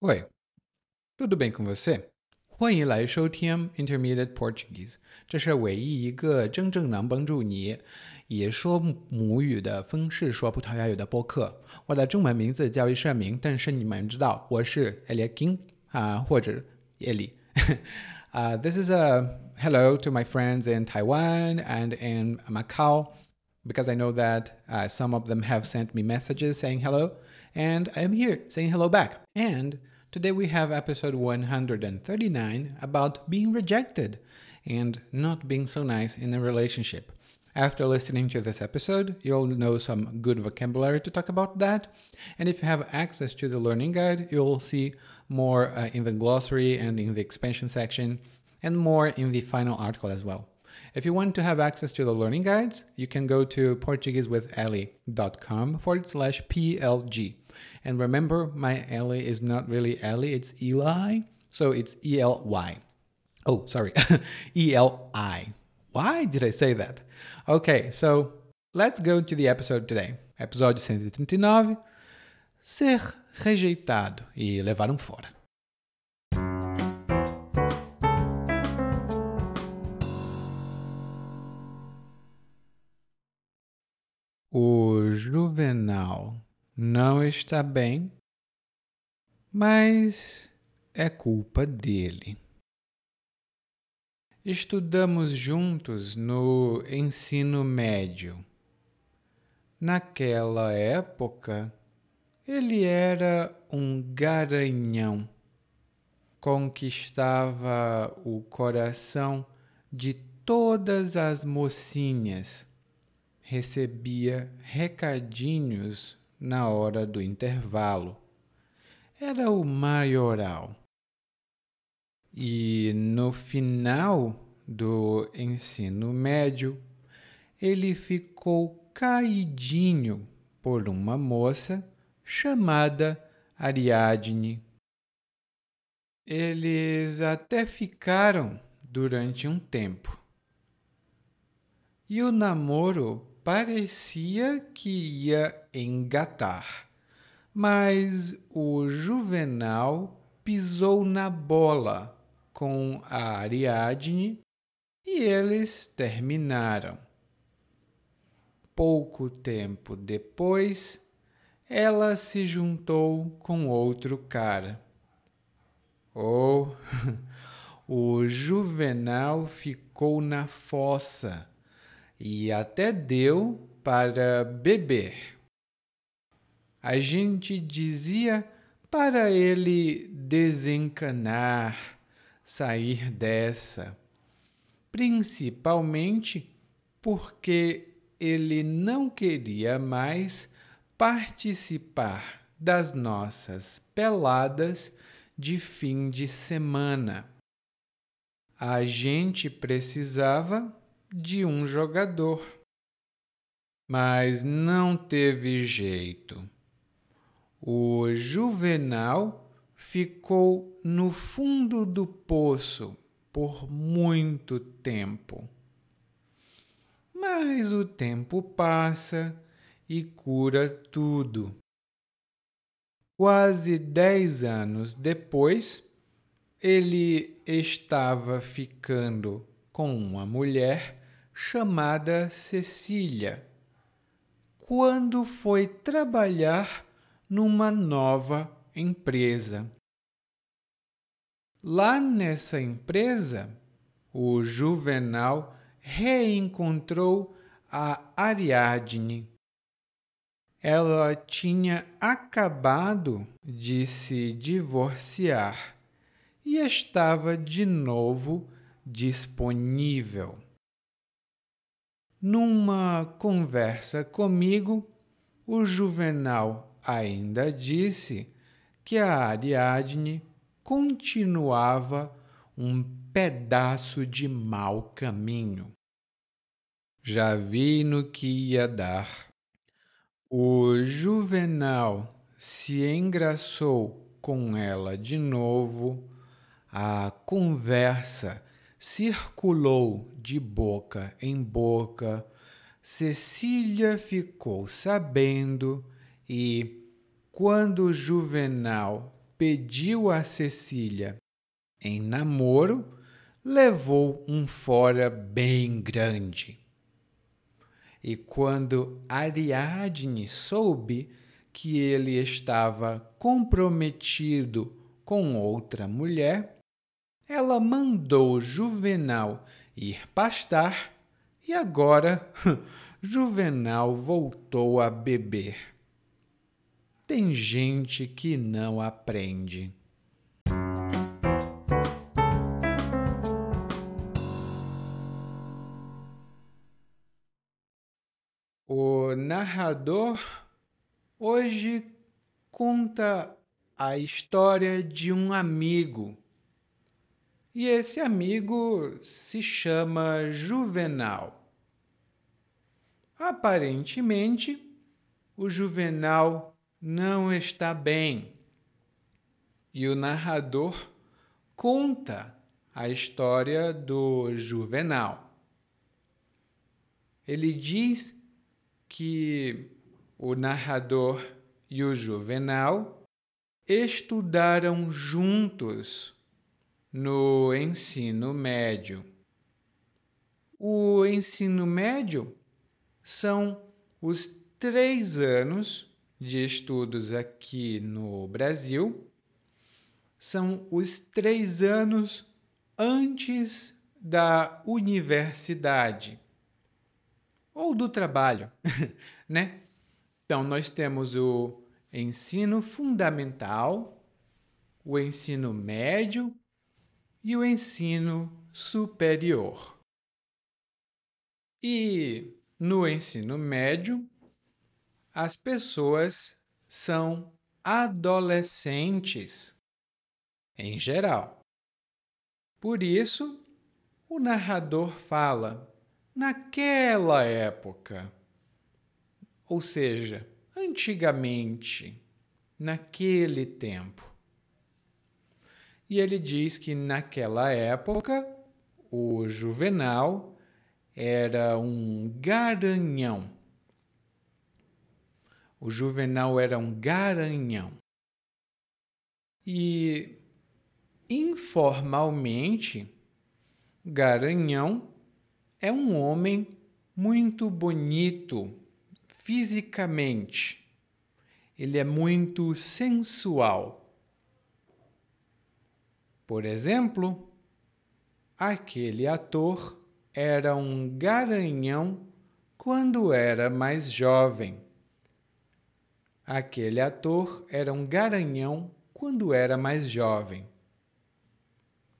Oi, tudo bem com você？欢迎来收听 Intermediate Portuguese，这是唯一一个真正能帮助你也说母语的方式说葡萄牙语的播客。我的中文名字叫易胜明，但是你们知道我是 Elia King 啊，或者 Eli。uh, this is a hello to my friends in Taiwan and in Macau because I know that uh, some of them have sent me messages saying hello, and I am here saying hello back. And today we have episode 139 about being rejected and not being so nice in a relationship. After listening to this episode, you'll know some good vocabulary to talk about that. And if you have access to the learning guide, you'll see more uh, in the glossary and in the expansion section, and more in the final article as well. If you want to have access to the learning guides, you can go to PortugueseWithEli.com forward slash PLG. And remember, my Ellie is not really Ellie, it's Eli. So it's E L Y. Oh, sorry, E L I. Why did I say that? Okay, so let's go to the episode today. Episódio 139. Ser rejeitado e levar um fora. O Juvenal não está bem, mas é culpa dele. Estudamos juntos no ensino médio. Naquela época, ele era um garanhão. Conquistava o coração de todas as mocinhas recebia recadinhos na hora do intervalo. Era o maioral. E no final do ensino médio, ele ficou caidinho por uma moça chamada Ariadne. Eles até ficaram durante um tempo. E o namoro parecia que ia engatar, mas o Juvenal pisou na bola com a Ariadne e eles terminaram. Pouco tempo depois, ela se juntou com outro cara. Oh, o Juvenal ficou na fossa e até deu para beber. A gente dizia para ele desencanar, sair dessa, principalmente porque ele não queria mais participar das nossas peladas de fim de semana. A gente precisava de um jogador. Mas não teve jeito. O Juvenal ficou no fundo do poço por muito tempo. Mas o tempo passa e cura tudo. Quase dez anos depois, ele estava ficando com uma mulher chamada Cecília, quando foi trabalhar numa nova empresa. Lá nessa empresa, o Juvenal reencontrou a Ariadne. Ela tinha acabado de se divorciar e estava de novo disponível. Numa conversa comigo, o Juvenal ainda disse que a Ariadne continuava um pedaço de mau caminho. Já vi no que ia dar. O Juvenal se engraçou com ela de novo, a conversa circulou de boca em boca. Cecília ficou sabendo e, quando Juvenal pediu a Cecília em namoro, levou um fora bem grande. E quando Ariadne soube que ele estava comprometido com outra mulher, ela mandou Juvenal ir pastar e agora Juvenal voltou a beber. Tem gente que não aprende. O narrador hoje conta a história de um amigo. E esse amigo se chama Juvenal. Aparentemente, o Juvenal não está bem. E o narrador conta a história do Juvenal. Ele diz que o narrador e o Juvenal estudaram juntos no ensino médio. O ensino médio são os três anos de estudos aqui no Brasil são os três anos antes da universidade ou do trabalho, né? Então, nós temos o ensino fundamental, o ensino médio e o ensino superior. E no ensino médio, as pessoas são adolescentes em geral. Por isso, o narrador fala naquela época, ou seja, antigamente, naquele tempo. E ele diz que naquela época o Juvenal era um garanhão o Juvenal era um garanhão. E, informalmente, Garanhão é um homem muito bonito fisicamente. Ele é muito sensual. Por exemplo, aquele ator era um garanhão quando era mais jovem. Aquele ator era um garanhão quando era mais jovem.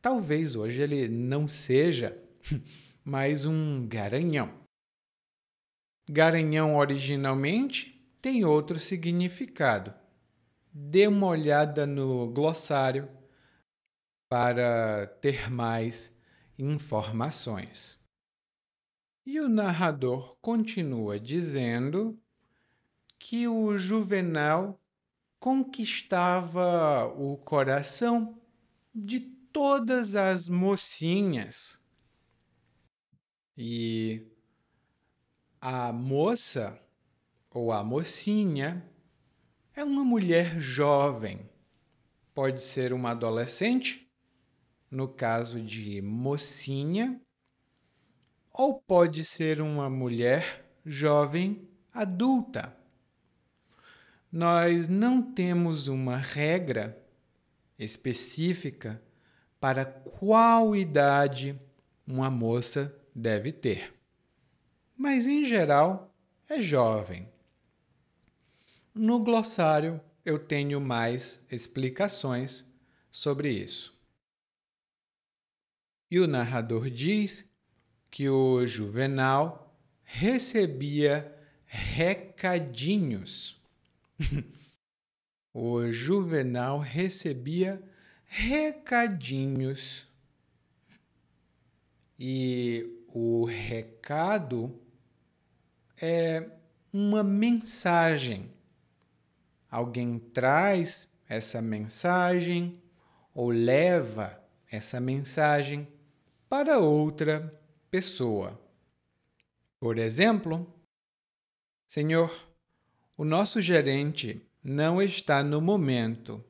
Talvez hoje ele não seja mais um garanhão. Garanhão originalmente tem outro significado. Dê uma olhada no glossário para ter mais informações. E o narrador continua dizendo que o Juvenal conquistava o coração de todas as mocinhas. E a moça ou a mocinha é uma mulher jovem. Pode ser uma adolescente, no caso de mocinha, ou pode ser uma mulher jovem adulta nós não temos uma regra específica para qual idade uma moça deve ter. Mas, em geral, é jovem. No glossário eu tenho mais explicações sobre isso. E o narrador diz que o Juvenal recebia recadinhos o Juvenal recebia recadinhos. E o recado é uma mensagem. Alguém traz essa mensagem ou leva essa mensagem para outra pessoa. Por exemplo, Senhor, o nosso gerente não está no momento,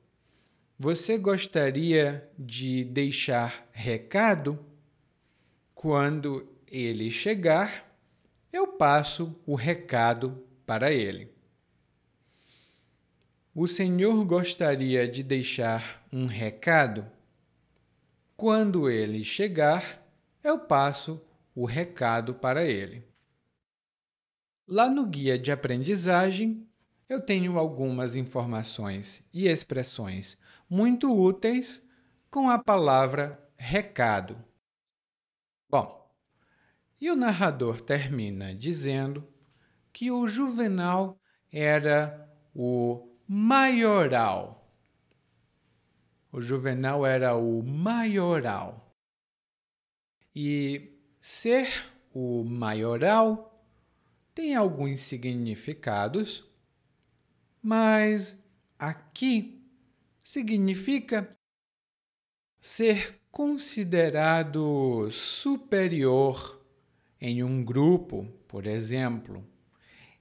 Você gostaria de deixar recado? Quando ele chegar, eu passo o recado para ele. O senhor gostaria de deixar um recado? Quando ele chegar, eu passo o recado para ele. Lá no guia de aprendizagem, eu tenho algumas informações e expressões muito úteis com a palavra recado. Bom, e o narrador termina dizendo que o Juvenal era o maioral. O Juvenal era o maioral. E ser o maioral tem alguns significados, mas aqui significa ser considerado superior em um grupo, por exemplo.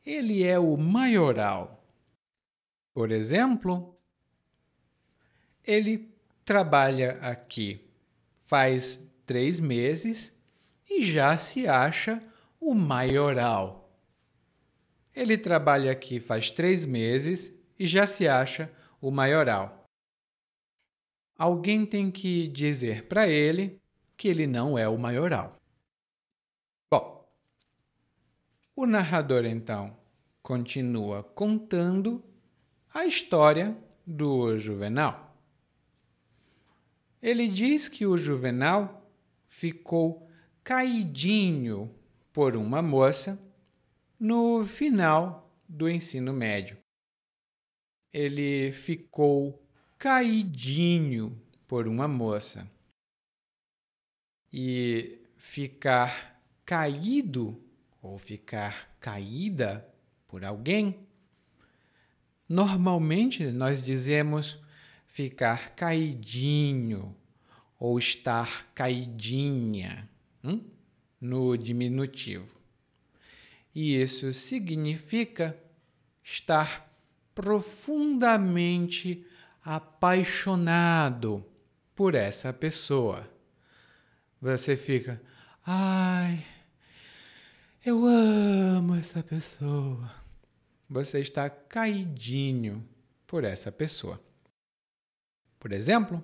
Ele é o maioral. Por exemplo, ele trabalha aqui faz três meses e já se acha o maioral. Ele trabalha aqui faz três meses e já se acha o maioral. Alguém tem que dizer para ele que ele não é o maioral. Bom, o narrador então continua contando a história do Juvenal. Ele diz que o Juvenal ficou caidinho por uma moça no final do ensino médio. Ele ficou caidinho por uma moça. E ficar caído ou ficar caída por alguém, normalmente nós dizemos ficar caidinho ou estar caidinha, hum? no diminutivo. E isso significa estar profundamente apaixonado por essa pessoa. Você fica, ai, eu amo essa pessoa. Você está caidinho por essa pessoa. Por exemplo,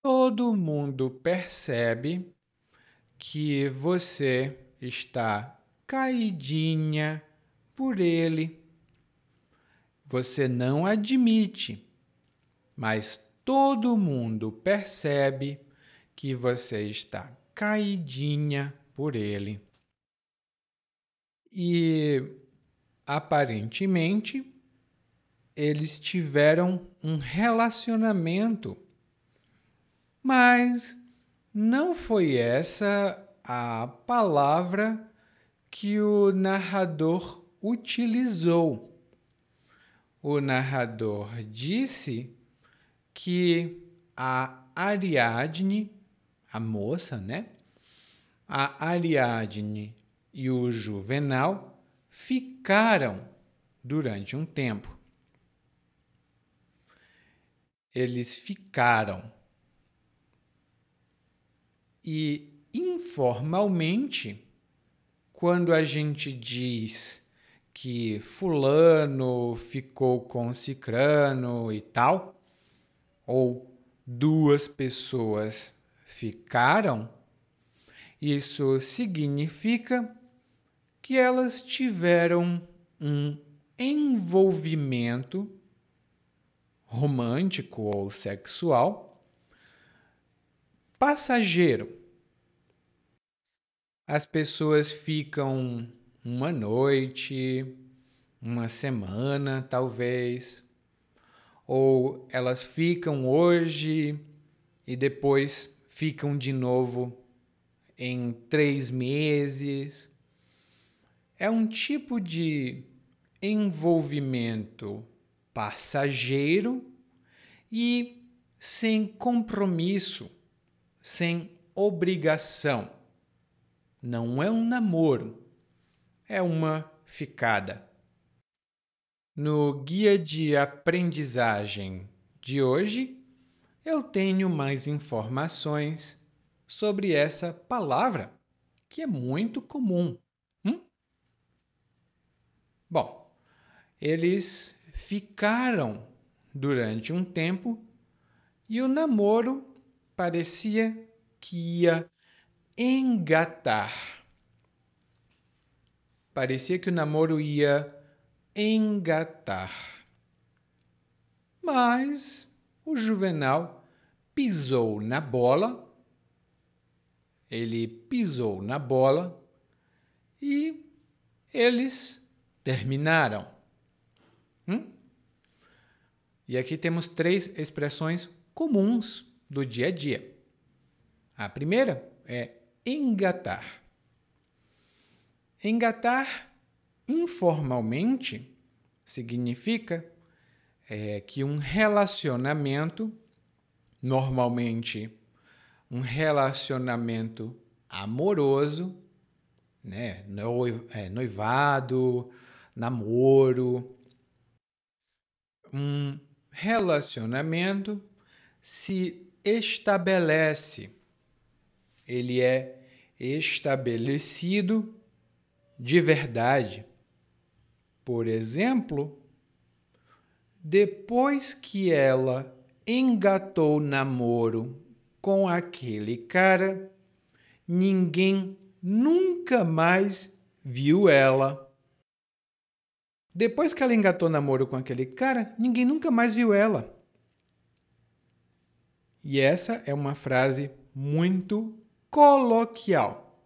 todo mundo percebe que você está caidinha por ele. Você não admite, mas todo mundo percebe que você está caidinha por ele. E aparentemente eles tiveram um relacionamento mas não foi essa a palavra que o narrador utilizou. O narrador disse que a Ariadne, a moça, né? A Ariadne e o Juvenal ficaram durante um tempo. Eles ficaram. E informalmente, quando a gente diz que fulano ficou com cicrano e tal, ou duas pessoas ficaram, isso significa que elas tiveram um envolvimento romântico ou sexual passageiro. As pessoas ficam uma noite, uma semana, talvez, ou elas ficam hoje e depois ficam de novo em três meses. É um tipo de envolvimento passageiro e sem compromisso sem obrigação. Não é um namoro, é uma ficada. No guia de aprendizagem de hoje, eu tenho mais informações sobre essa palavra que é muito comum. Hum? Bom, eles ficaram durante um tempo e o namoro parecia que ia engatar. Parecia que o namoro ia engatar. Mas o Juvenal pisou na bola, ele pisou na bola e eles terminaram. Hum? E aqui temos três expressões comuns do dia a dia. A primeira é engatar. Engatar informalmente significa é, que um relacionamento, normalmente um relacionamento amoroso, né? É, noivado, namoro, um relacionamento se estabelece, ele é estabelecido de verdade. Por exemplo, depois que ela engatou namoro com aquele cara, ninguém nunca mais viu ela. Depois que ela engatou namoro com aquele cara, ninguém nunca mais viu ela. E essa é uma frase muito coloquial.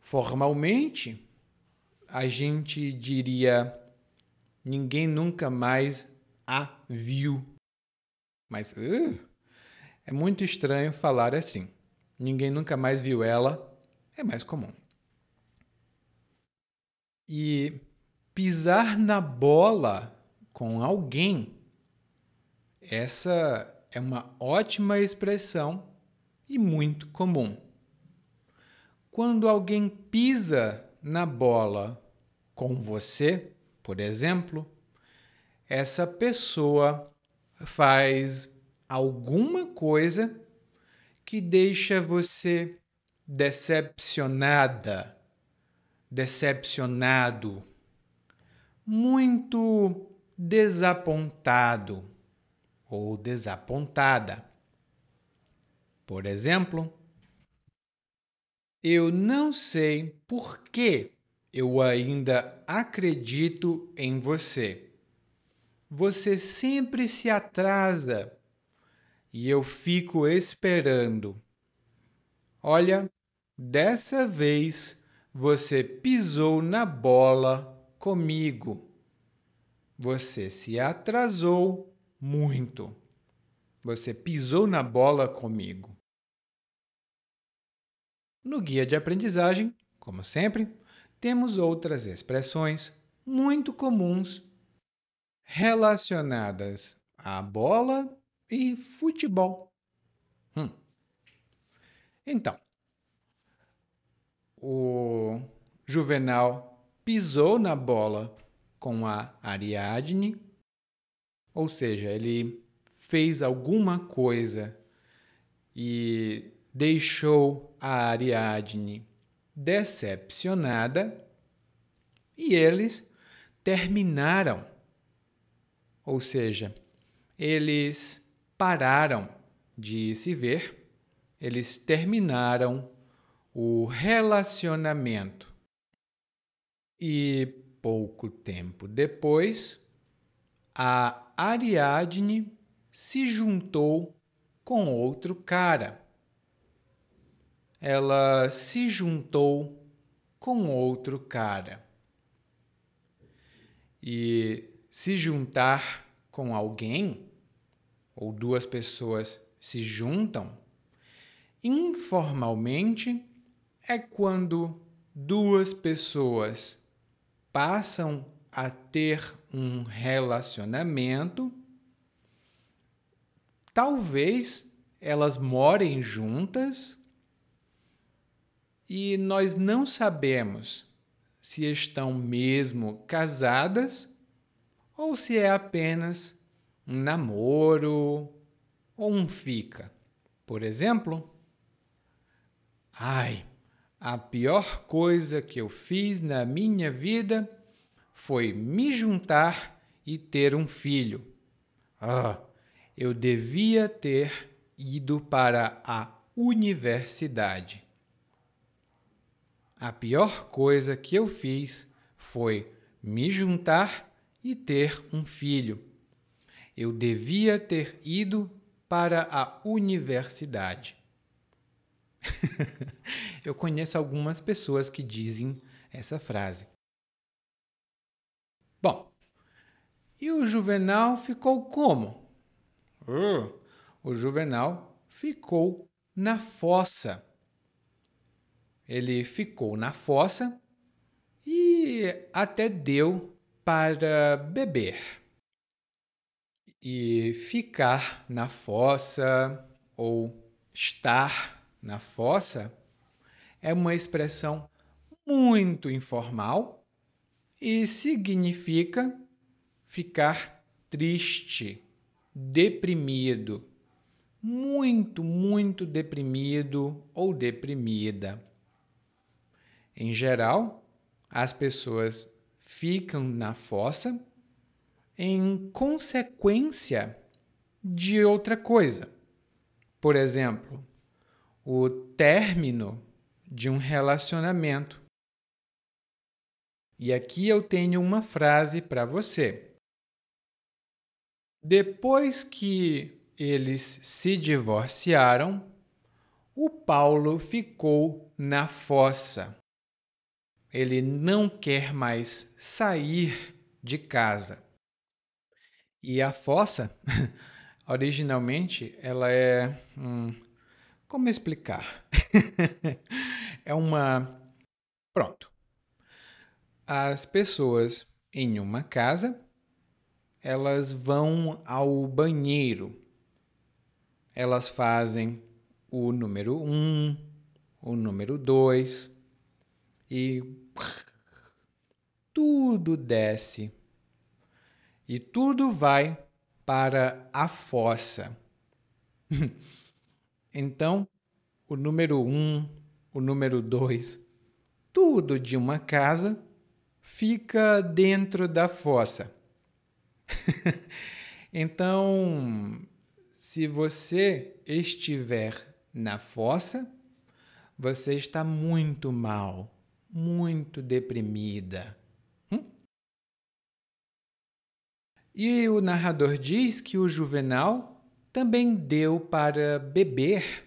Formalmente, a gente diria: ninguém nunca mais a viu. Mas uh, é muito estranho falar assim. Ninguém nunca mais viu ela, é mais comum. E pisar na bola com alguém, essa é uma ótima expressão e muito comum. Quando alguém pisa na bola com você, por exemplo, essa pessoa faz alguma coisa que deixa você decepcionada, decepcionado muito desapontado ou desapontada. Por exemplo, eu não sei por que eu ainda acredito em você. Você sempre se atrasa e eu fico esperando. Olha, dessa vez você pisou na bola comigo. Você se atrasou muito. Você pisou na bola comigo. No guia de aprendizagem, como sempre, temos outras expressões muito comuns relacionadas à bola e futebol. Hum. Então, o Juvenal pisou na bola com a Ariadne, ou seja, ele fez alguma coisa e deixou a Ariadne decepcionada e eles terminaram. Ou seja, eles pararam de se ver, eles terminaram o relacionamento. E pouco tempo depois, a Ariadne se juntou com outro cara. Ela se juntou com outro cara. E se juntar com alguém, ou duas pessoas se juntam, informalmente é quando duas pessoas passam a ter um relacionamento, talvez elas morem juntas e nós não sabemos se estão mesmo casadas ou se é apenas um namoro ou um fica. Por exemplo, ai, a pior coisa que eu fiz na minha vida foi me juntar e ter um filho. Ah, eu devia ter ido para a universidade. A pior coisa que eu fiz foi me juntar e ter um filho. Eu devia ter ido para a universidade. eu conheço algumas pessoas que dizem essa frase. Bom, e o Juvenal ficou como? Uh, o Juvenal ficou na fossa. Ele ficou na fossa e até deu para beber. E ficar na fossa ou estar na fossa é uma expressão muito informal e significa ficar triste, deprimido, muito, muito deprimido ou deprimida. Em geral, as pessoas ficam na fossa em consequência de outra coisa. Por exemplo, o término de um relacionamento. E aqui eu tenho uma frase para você. Depois que eles se divorciaram, o Paulo ficou na fossa. Ele não quer mais sair de casa. E a fossa, originalmente, ela é. Como explicar? é uma. Pronto. As pessoas em uma casa elas vão ao banheiro. Elas fazem o número 1, um, o número 2 e tudo desce. E tudo vai para a fossa. então, o número 1, um, o número 2, tudo de uma casa fica dentro da fossa. então, se você estiver na fossa, você está muito mal, muito deprimida. Hum? E o narrador diz que o Juvenal também deu para beber.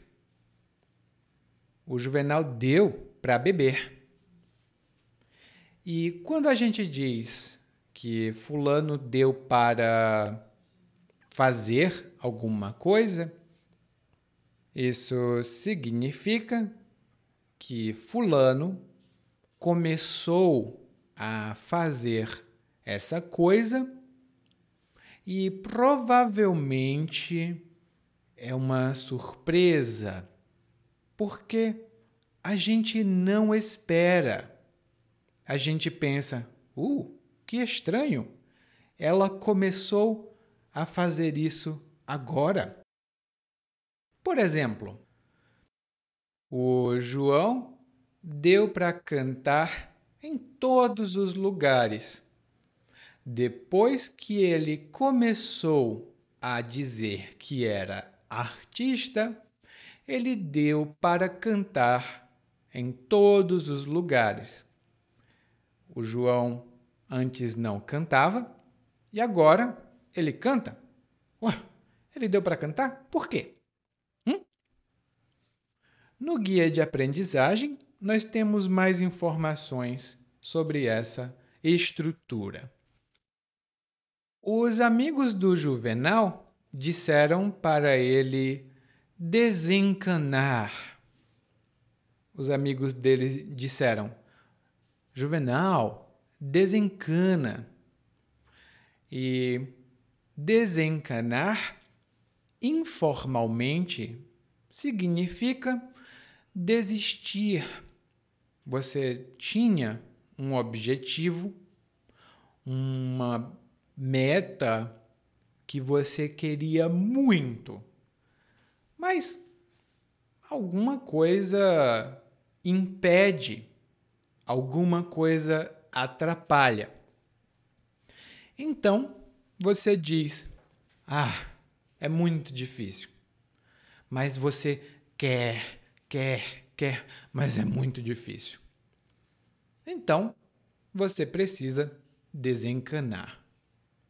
O Juvenal deu para beber. E quando a gente diz que Fulano deu para fazer alguma coisa, isso significa que Fulano começou a fazer essa coisa e provavelmente é uma surpresa, porque a gente não espera. A gente pensa, uh, que estranho! Ela começou a fazer isso agora. Por exemplo, o João deu para cantar em todos os lugares. Depois que ele começou a dizer que era artista, ele deu para cantar em todos os lugares. O João Antes não cantava e agora ele canta. Ué, ele deu para cantar? Por quê? Hum? No guia de aprendizagem, nós temos mais informações sobre essa estrutura. Os amigos do Juvenal disseram para ele desencanar. Os amigos dele disseram: Juvenal, desencana. E desencanar informalmente significa desistir. Você tinha um objetivo, uma meta que você queria muito, mas alguma coisa impede, alguma coisa atrapalha. Então você diz: Ah, é muito difícil. Mas você quer, quer, quer, mas é muito difícil. Então você precisa desencanar,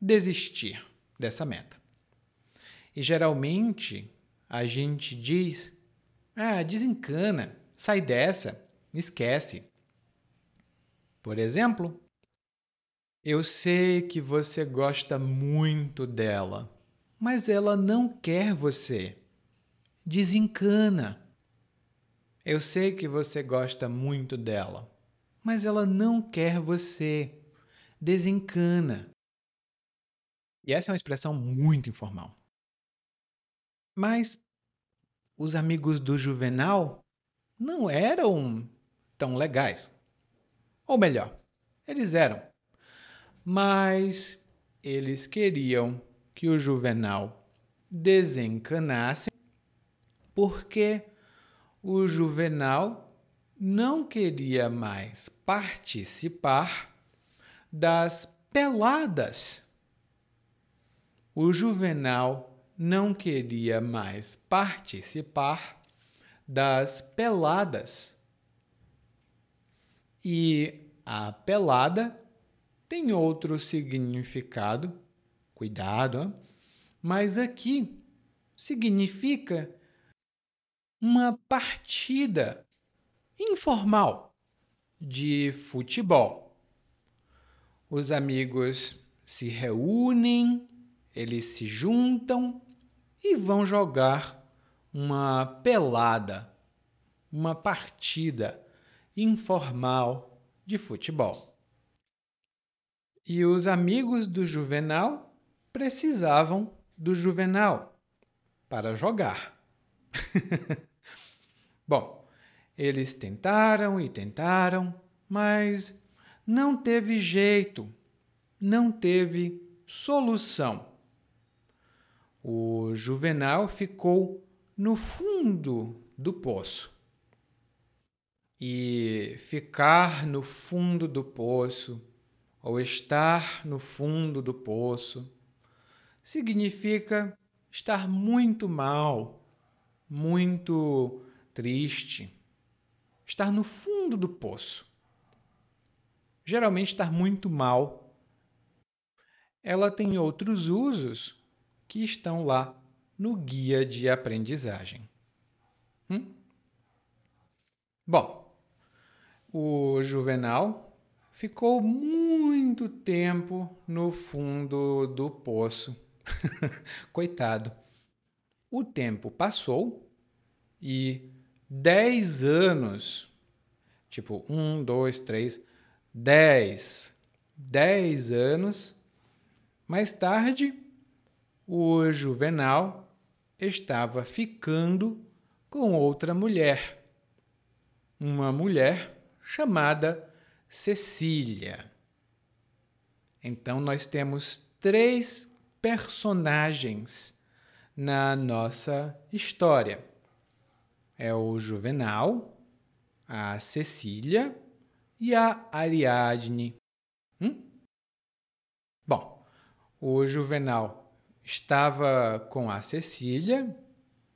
desistir dessa meta. E geralmente a gente diz: ah, desencana, sai dessa, esquece. Por exemplo, eu sei que você gosta muito dela, mas ela não quer você. Desencana. Eu sei que você gosta muito dela, mas ela não quer você. Desencana. E essa é uma expressão muito informal. Mas os amigos do Juvenal não eram tão legais. Ou melhor, eles eram. Mas eles queriam que o Juvenal desencanasse porque o Juvenal não queria mais participar das peladas. O Juvenal não queria mais participar das peladas. E a pelada tem outro significado, cuidado, mas aqui significa uma partida informal de futebol. Os amigos se reúnem, eles se juntam e vão jogar uma pelada, uma partida informal de futebol. E os amigos do Juvenal precisavam do Juvenal para jogar. Bom, eles tentaram e tentaram, mas não teve jeito, não teve solução. O Juvenal ficou no fundo do poço. E ficar no fundo do poço, ou estar no fundo do poço, significa estar muito mal, muito triste, estar no fundo do poço. Geralmente, estar muito mal. Ela tem outros usos que estão lá no guia de aprendizagem. Hum? Bom, o Juvenal ficou muito tempo no fundo do poço. Coitado. O tempo passou e dez anos, tipo um, dois, três, dez, dez anos mais tarde, o Juvenal estava ficando com outra mulher, uma mulher chamada Cecília. Então, nós temos três personagens na nossa história: é o Juvenal, a Cecília e a Ariadne. Hum? Bom, o Juvenal estava com a Cecília,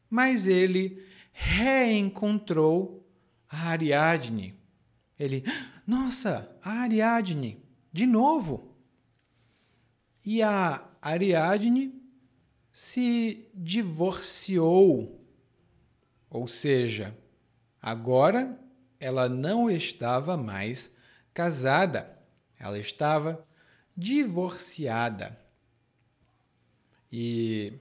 mas ele reencontrou a Ariadne. Ele, nossa, a Ariadne, de novo. E a Ariadne se divorciou, ou seja, agora ela não estava mais casada, ela estava divorciada. E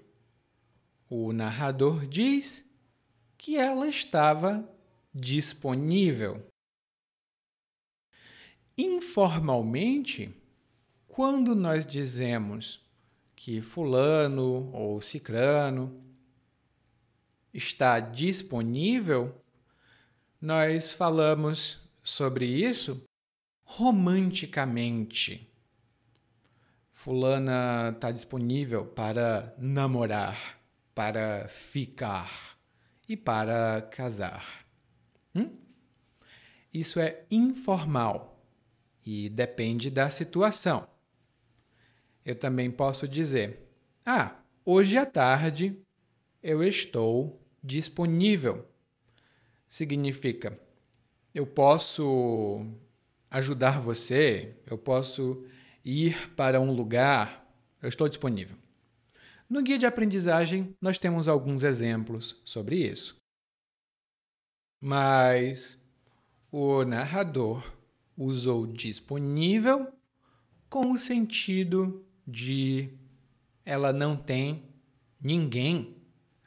o narrador diz que ela estava disponível. Informalmente, quando nós dizemos que Fulano ou Cicrano está disponível, nós falamos sobre isso romanticamente. Fulana está disponível para namorar, para ficar e para casar. Hum? Isso é informal e depende da situação. Eu também posso dizer: Ah, hoje à tarde eu estou disponível. Significa, eu posso ajudar você, eu posso ir para um lugar, eu estou disponível. No guia de aprendizagem, nós temos alguns exemplos sobre isso. Mas o narrador usou disponível com o sentido de ela não tem ninguém,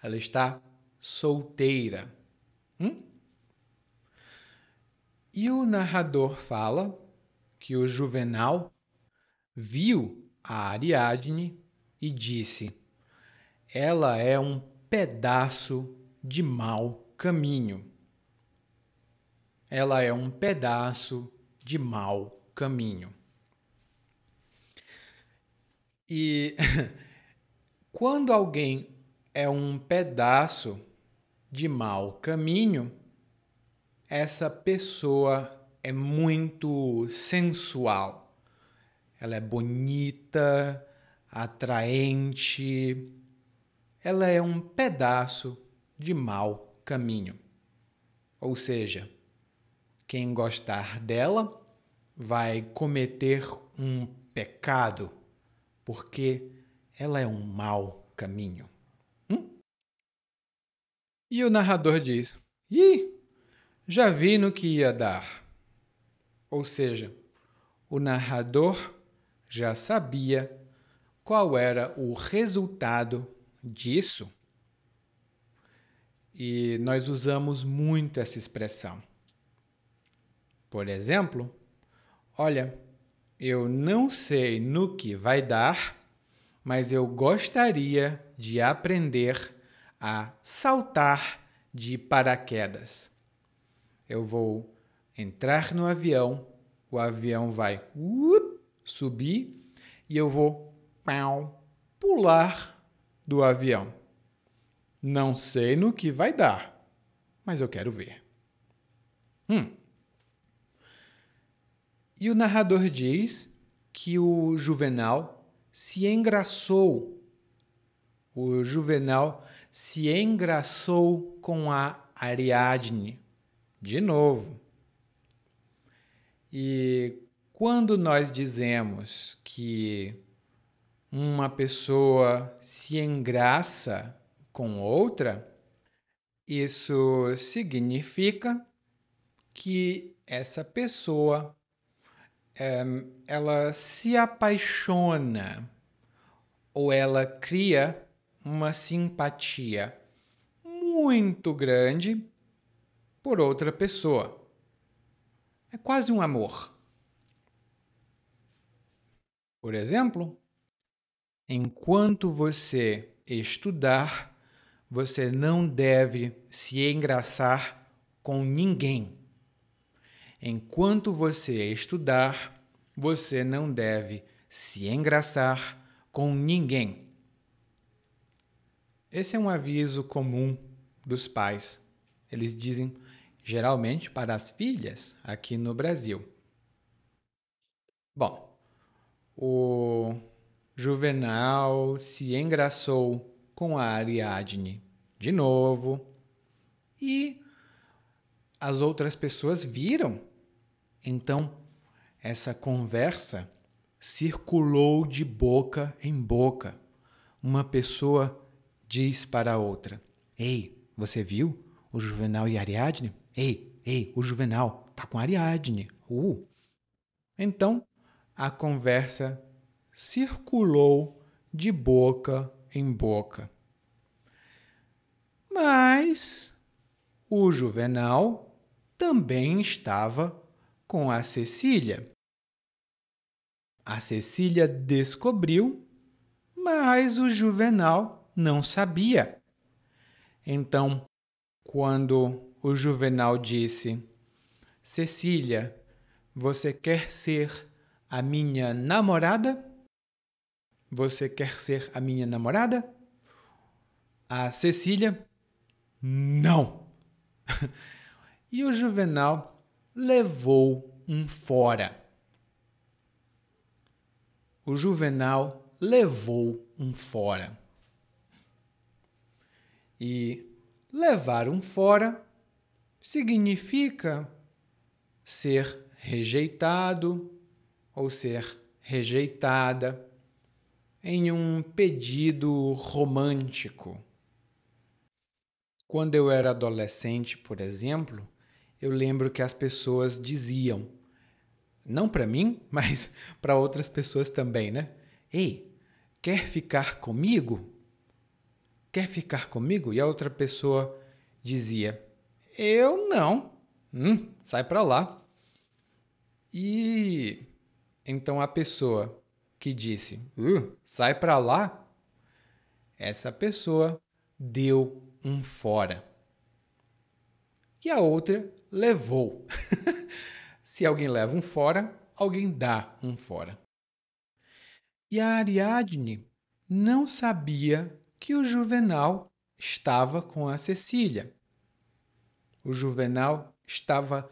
ela está solteira. Hum? E o narrador fala que o Juvenal viu a Ariadne e disse: Ela é um pedaço de mau caminho. Ela é um pedaço de mau caminho. E quando alguém é um pedaço de mau caminho, essa pessoa é muito sensual. Ela é bonita, atraente. Ela é um pedaço de mau caminho. Ou seja, quem gostar dela vai cometer um pecado, porque ela é um mau caminho. Hum? E o narrador diz: Ih, já vi no que ia dar. Ou seja, o narrador já sabia qual era o resultado disso. E nós usamos muito essa expressão. Por exemplo, olha, eu não sei no que vai dar, mas eu gostaria de aprender a saltar de paraquedas eu vou entrar no avião, o avião vai uh, subir e eu vou pular do avião. Não sei no que vai dar, mas eu quero ver. Hum. E o narrador diz que o Juvenal se engraçou. O Juvenal se engraçou com a Ariadne, de novo. E quando nós dizemos que uma pessoa se engraça com outra, isso significa que essa pessoa é, ela se apaixona ou ela cria uma simpatia muito grande por outra pessoa. É quase um amor. Por exemplo, enquanto você estudar, você não deve se engraçar com ninguém. Enquanto você estudar, você não deve se engraçar com ninguém. Esse é um aviso comum dos pais. Eles dizem geralmente para as filhas aqui no Brasil. Bom, o Juvenal se engraçou com a Ariadne de novo e as outras pessoas viram. Então, essa conversa circulou de boca em boca. Uma pessoa diz para a outra: Ei, você viu o Juvenal e a Ariadne? Ei, ei, o Juvenal tá com Ariadne. Uh. Então, a conversa circulou de boca em boca. Mas o Juvenal também estava com a Cecília. A Cecília descobriu, mas o Juvenal não sabia. Então, quando o Juvenal disse: Cecília, você quer ser a minha namorada? você quer ser a minha namorada? A Cecília, não. e o Juvenal levou um fora. O Juvenal levou um fora. E levar um fora significa ser rejeitado ou ser rejeitada em um pedido romântico. Quando eu era adolescente, por exemplo, eu lembro que as pessoas diziam, não para mim, mas para outras pessoas também, né? Ei, quer ficar comigo? Quer ficar comigo? E a outra pessoa dizia, eu não. Hum, sai para lá. E então a pessoa que disse, uh, sai para lá, essa pessoa deu um fora. E a outra levou. Se alguém leva um fora, alguém dá um fora. E a Ariadne não sabia que o Juvenal estava com a Cecília. O Juvenal estava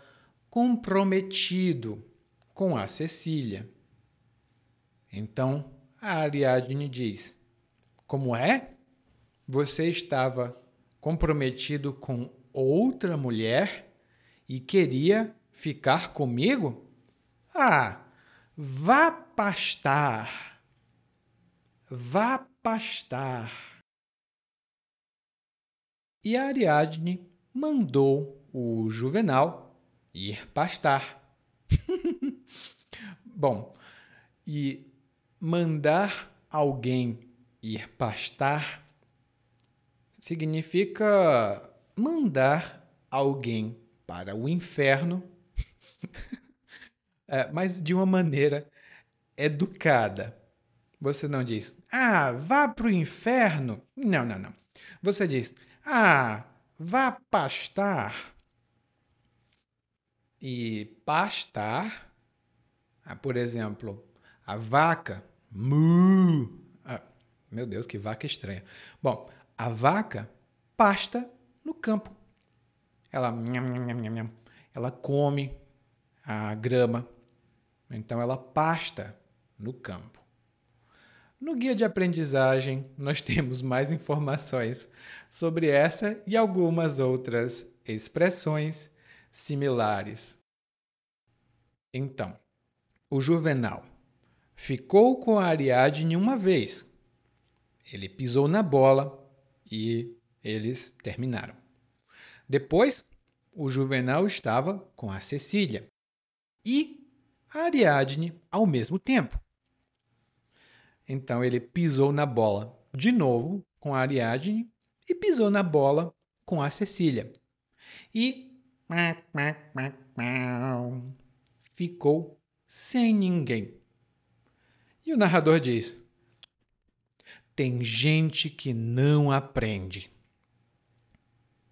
comprometido com a Cecília. Então a Ariadne diz: Como é? Você estava comprometido com outra mulher e queria ficar comigo? Ah, vá pastar. Vá pastar. E a Ariadne mandou o Juvenal ir pastar. Bom, e mandar alguém ir pastar significa mandar alguém para o inferno, é, mas de uma maneira educada. Você não diz, ah, vá para o inferno. Não, não, não. Você diz, ah, vá pastar. E pastar, por exemplo, a vaca, mu. Ah, meu Deus, que vaca estranha. Bom, a vaca pasta no campo. Ela, ela come a grama, então ela pasta no campo. No guia de aprendizagem, nós temos mais informações sobre essa e algumas outras expressões similares. Então, o Juvenal ficou com a Ariadne uma vez. Ele pisou na bola e eles terminaram. Depois, o Juvenal estava com a Cecília e a Ariadne ao mesmo tempo. Então ele pisou na bola de novo com a Ariadne e pisou na bola com a Cecília. E ficou sem ninguém. E o narrador diz: Tem gente que não aprende.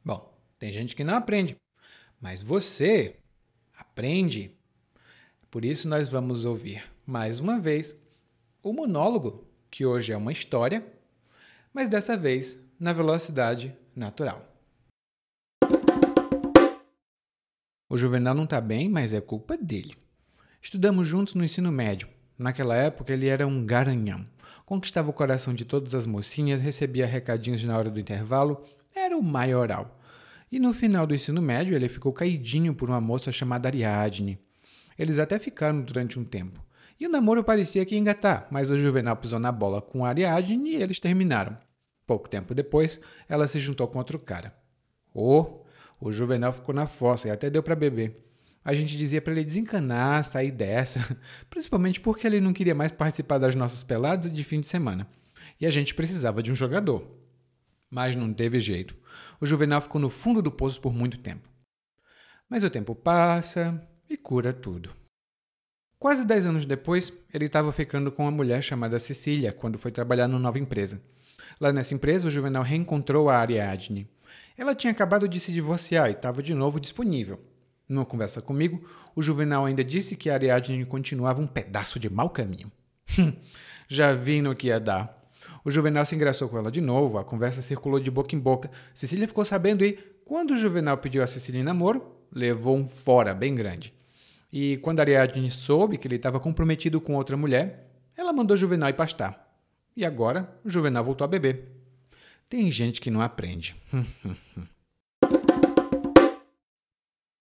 Bom, tem gente que não aprende, mas você aprende. Por isso, nós vamos ouvir mais uma vez o monólogo, que hoje é uma história, mas dessa vez na velocidade natural. O Juvenal não está bem, mas é culpa dele. Estudamos juntos no ensino médio. Naquela época, ele era um garanhão. Conquistava o coração de todas as mocinhas, recebia recadinhos na hora do intervalo, era o maioral. E no final do ensino médio, ele ficou caidinho por uma moça chamada Ariadne. Eles até ficaram durante um tempo. E o namoro parecia que ia engatar, mas o Juvenal pisou na bola com Ariadne e eles terminaram. Pouco tempo depois, ela se juntou com outro cara. Oh, o Juvenal ficou na fossa e até deu para beber. A gente dizia para ele desencanar, sair dessa, principalmente porque ele não queria mais participar das nossas peladas de fim de semana. E a gente precisava de um jogador. Mas não teve jeito. O Juvenal ficou no fundo do poço por muito tempo. Mas o tempo passa e cura tudo. Quase dez anos depois, ele estava ficando com uma mulher chamada Cecília quando foi trabalhar numa nova empresa. Lá nessa empresa, o Juvenal reencontrou a Ariadne. Ela tinha acabado de se divorciar e estava de novo disponível. Numa conversa comigo, o Juvenal ainda disse que a Ariadne continuava um pedaço de mau caminho. Já vi no que ia dar. O Juvenal se engraçou com ela de novo, a conversa circulou de boca em boca. Cecília ficou sabendo e, quando o Juvenal pediu a Cecília em namoro, levou um fora bem grande. E quando Ariadne soube que ele estava comprometido com outra mulher, ela mandou Juvenal ir pastar. E agora, o Juvenal voltou a beber. Tem gente que não aprende.